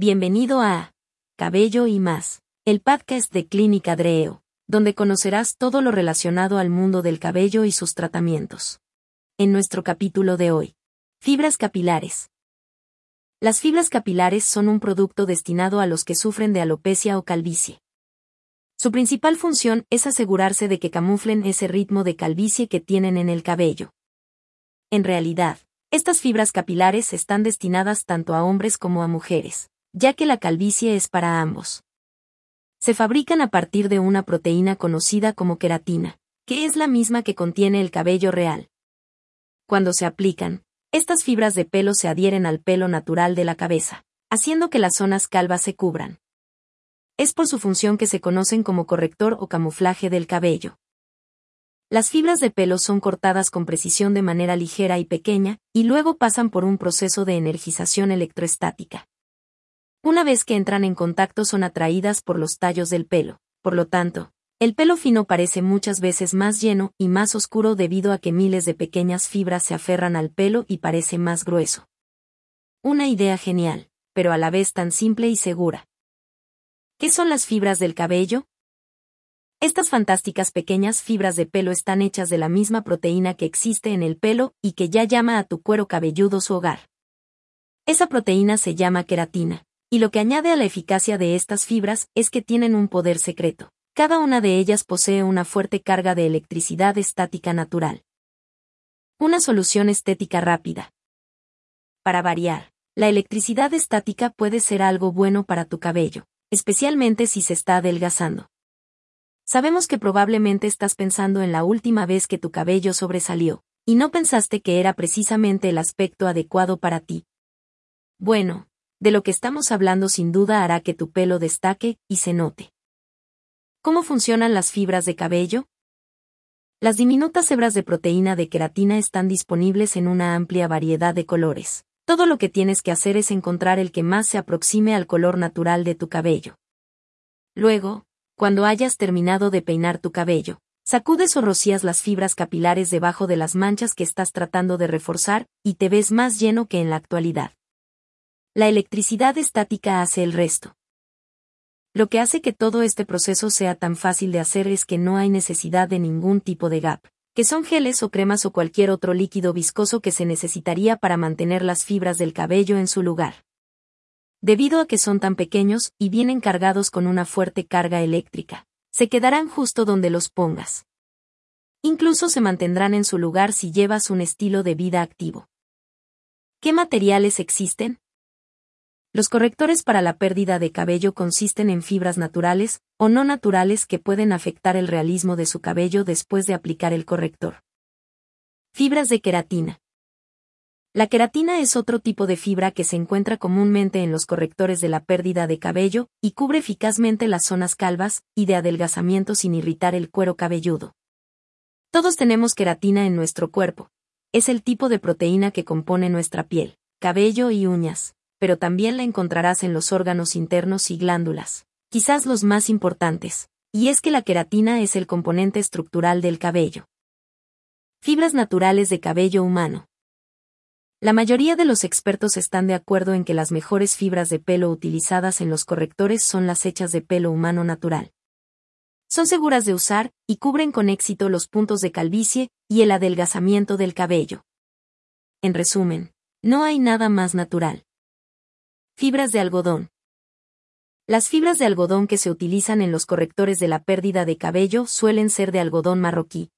Bienvenido a Cabello y más, el podcast de Clínica Dreo, donde conocerás todo lo relacionado al mundo del cabello y sus tratamientos. En nuestro capítulo de hoy, fibras capilares. Las fibras capilares son un producto destinado a los que sufren de alopecia o calvicie. Su principal función es asegurarse de que camuflen ese ritmo de calvicie que tienen en el cabello. En realidad, estas fibras capilares están destinadas tanto a hombres como a mujeres, ya que la calvicie es para ambos. Se fabrican a partir de una proteína conocida como queratina, que es la misma que contiene el cabello real. Cuando se aplican, estas fibras de pelo se adhieren al pelo natural de la cabeza, haciendo que las zonas calvas se cubran es por su función que se conocen como corrector o camuflaje del cabello. Las fibras de pelo son cortadas con precisión de manera ligera y pequeña, y luego pasan por un proceso de energización electroestática. Una vez que entran en contacto son atraídas por los tallos del pelo, por lo tanto, el pelo fino parece muchas veces más lleno y más oscuro debido a que miles de pequeñas fibras se aferran al pelo y parece más grueso. Una idea genial, pero a la vez tan simple y segura. ¿Qué son las fibras del cabello? Estas fantásticas pequeñas fibras de pelo están hechas de la misma proteína que existe en el pelo y que ya llama a tu cuero cabelludo su hogar. Esa proteína se llama queratina, y lo que añade a la eficacia de estas fibras es que tienen un poder secreto. Cada una de ellas posee una fuerte carga de electricidad estática natural. Una solución estética rápida. Para variar, la electricidad estática puede ser algo bueno para tu cabello especialmente si se está adelgazando. Sabemos que probablemente estás pensando en la última vez que tu cabello sobresalió, y no pensaste que era precisamente el aspecto adecuado para ti. Bueno, de lo que estamos hablando sin duda hará que tu pelo destaque y se note. ¿Cómo funcionan las fibras de cabello? Las diminutas hebras de proteína de queratina están disponibles en una amplia variedad de colores. Todo lo que tienes que hacer es encontrar el que más se aproxime al color natural de tu cabello. Luego, cuando hayas terminado de peinar tu cabello, sacudes o rocías las fibras capilares debajo de las manchas que estás tratando de reforzar, y te ves más lleno que en la actualidad. La electricidad estática hace el resto. Lo que hace que todo este proceso sea tan fácil de hacer es que no hay necesidad de ningún tipo de gap que son geles o cremas o cualquier otro líquido viscoso que se necesitaría para mantener las fibras del cabello en su lugar. Debido a que son tan pequeños y vienen cargados con una fuerte carga eléctrica, se quedarán justo donde los pongas. Incluso se mantendrán en su lugar si llevas un estilo de vida activo. ¿Qué materiales existen? Los correctores para la pérdida de cabello consisten en fibras naturales o no naturales que pueden afectar el realismo de su cabello después de aplicar el corrector. Fibras de queratina. La queratina es otro tipo de fibra que se encuentra comúnmente en los correctores de la pérdida de cabello y cubre eficazmente las zonas calvas y de adelgazamiento sin irritar el cuero cabelludo. Todos tenemos queratina en nuestro cuerpo. Es el tipo de proteína que compone nuestra piel, cabello y uñas pero también la encontrarás en los órganos internos y glándulas, quizás los más importantes, y es que la queratina es el componente estructural del cabello. Fibras naturales de cabello humano. La mayoría de los expertos están de acuerdo en que las mejores fibras de pelo utilizadas en los correctores son las hechas de pelo humano natural. Son seguras de usar y cubren con éxito los puntos de calvicie y el adelgazamiento del cabello. En resumen, no hay nada más natural. Fibras de algodón. Las fibras de algodón que se utilizan en los correctores de la pérdida de cabello suelen ser de algodón marroquí.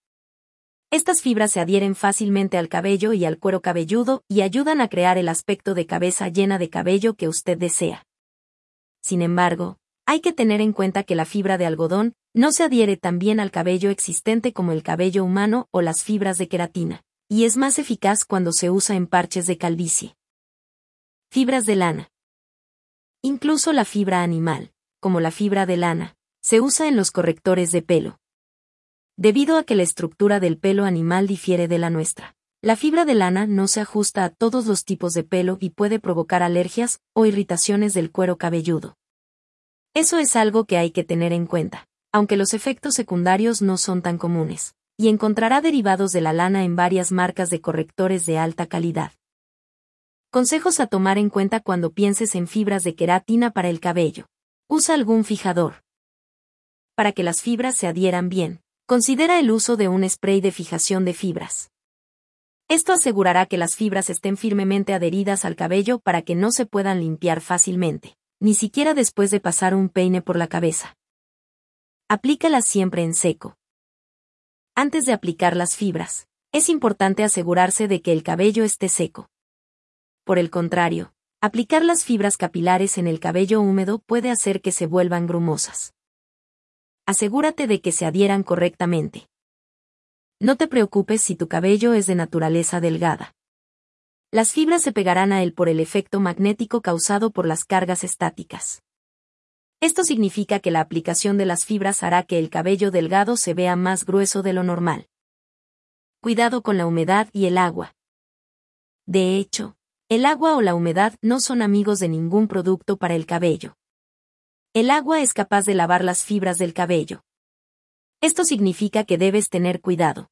Estas fibras se adhieren fácilmente al cabello y al cuero cabelludo y ayudan a crear el aspecto de cabeza llena de cabello que usted desea. Sin embargo, hay que tener en cuenta que la fibra de algodón no se adhiere tan bien al cabello existente como el cabello humano o las fibras de queratina, y es más eficaz cuando se usa en parches de calvicie. Fibras de lana. Incluso la fibra animal, como la fibra de lana, se usa en los correctores de pelo. Debido a que la estructura del pelo animal difiere de la nuestra, la fibra de lana no se ajusta a todos los tipos de pelo y puede provocar alergias o irritaciones del cuero cabelludo. Eso es algo que hay que tener en cuenta, aunque los efectos secundarios no son tan comunes, y encontrará derivados de la lana en varias marcas de correctores de alta calidad. Consejos a tomar en cuenta cuando pienses en fibras de queratina para el cabello. Usa algún fijador. Para que las fibras se adhieran bien, considera el uso de un spray de fijación de fibras. Esto asegurará que las fibras estén firmemente adheridas al cabello para que no se puedan limpiar fácilmente, ni siquiera después de pasar un peine por la cabeza. Aplícalas siempre en seco. Antes de aplicar las fibras, es importante asegurarse de que el cabello esté seco. Por el contrario, aplicar las fibras capilares en el cabello húmedo puede hacer que se vuelvan grumosas. Asegúrate de que se adhieran correctamente. No te preocupes si tu cabello es de naturaleza delgada. Las fibras se pegarán a él por el efecto magnético causado por las cargas estáticas. Esto significa que la aplicación de las fibras hará que el cabello delgado se vea más grueso de lo normal. Cuidado con la humedad y el agua. De hecho, el agua o la humedad no son amigos de ningún producto para el cabello. El agua es capaz de lavar las fibras del cabello. Esto significa que debes tener cuidado.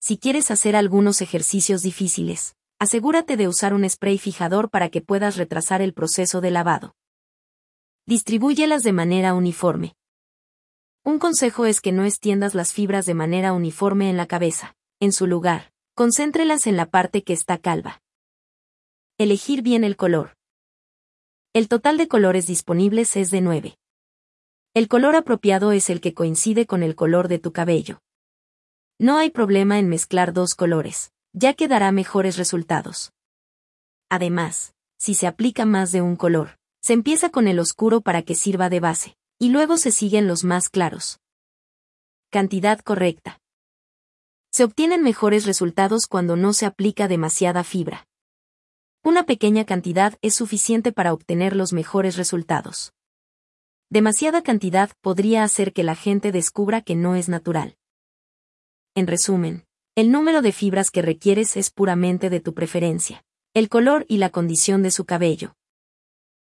Si quieres hacer algunos ejercicios difíciles, asegúrate de usar un spray fijador para que puedas retrasar el proceso de lavado. Distribúyelas de manera uniforme. Un consejo es que no extiendas las fibras de manera uniforme en la cabeza. En su lugar, concéntrelas en la parte que está calva. Elegir bien el color. El total de colores disponibles es de 9. El color apropiado es el que coincide con el color de tu cabello. No hay problema en mezclar dos colores, ya que dará mejores resultados. Además, si se aplica más de un color, se empieza con el oscuro para que sirva de base, y luego se siguen los más claros. Cantidad correcta. Se obtienen mejores resultados cuando no se aplica demasiada fibra. Una pequeña cantidad es suficiente para obtener los mejores resultados. Demasiada cantidad podría hacer que la gente descubra que no es natural. En resumen, el número de fibras que requieres es puramente de tu preferencia, el color y la condición de su cabello.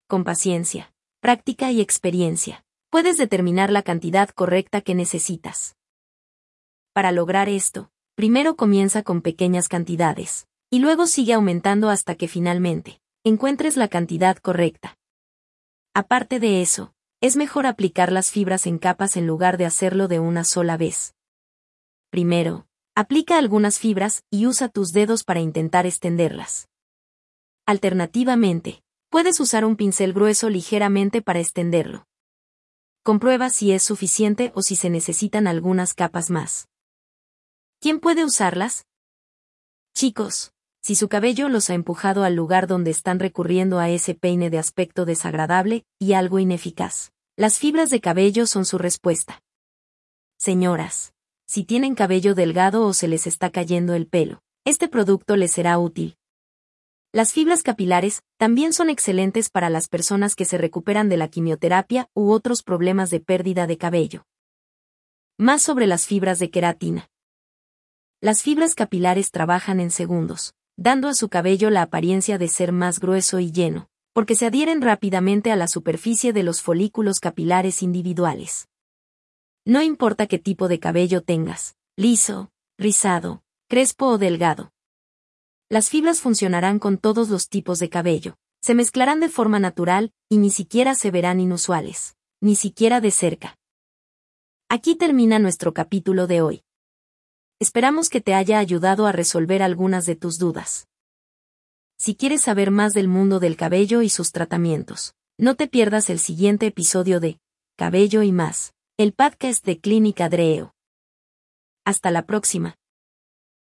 Con paciencia, práctica y experiencia, puedes determinar la cantidad correcta que necesitas. Para lograr esto, primero comienza con pequeñas cantidades, y luego sigue aumentando hasta que finalmente, encuentres la cantidad correcta. Aparte de eso, es mejor aplicar las fibras en capas en lugar de hacerlo de una sola vez. Primero, aplica algunas fibras y usa tus dedos para intentar extenderlas. Alternativamente, puedes usar un pincel grueso ligeramente para extenderlo. Comprueba si es suficiente o si se necesitan algunas capas más. ¿Quién puede usarlas? Chicos, si su cabello los ha empujado al lugar donde están recurriendo a ese peine de aspecto desagradable y algo ineficaz. Las fibras de cabello son su respuesta. Señoras, si tienen cabello delgado o se les está cayendo el pelo, este producto les será útil. Las fibras capilares también son excelentes para las personas que se recuperan de la quimioterapia u otros problemas de pérdida de cabello. Más sobre las fibras de queratina. Las fibras capilares trabajan en segundos, dando a su cabello la apariencia de ser más grueso y lleno, porque se adhieren rápidamente a la superficie de los folículos capilares individuales. No importa qué tipo de cabello tengas, liso, rizado, crespo o delgado. Las fibras funcionarán con todos los tipos de cabello, se mezclarán de forma natural y ni siquiera se verán inusuales, ni siquiera de cerca. Aquí termina nuestro capítulo de hoy. Esperamos que te haya ayudado a resolver algunas de tus dudas. Si quieres saber más del mundo del cabello y sus tratamientos, no te pierdas el siguiente episodio de Cabello y más, el podcast de Clínica Dreo. Hasta la próxima.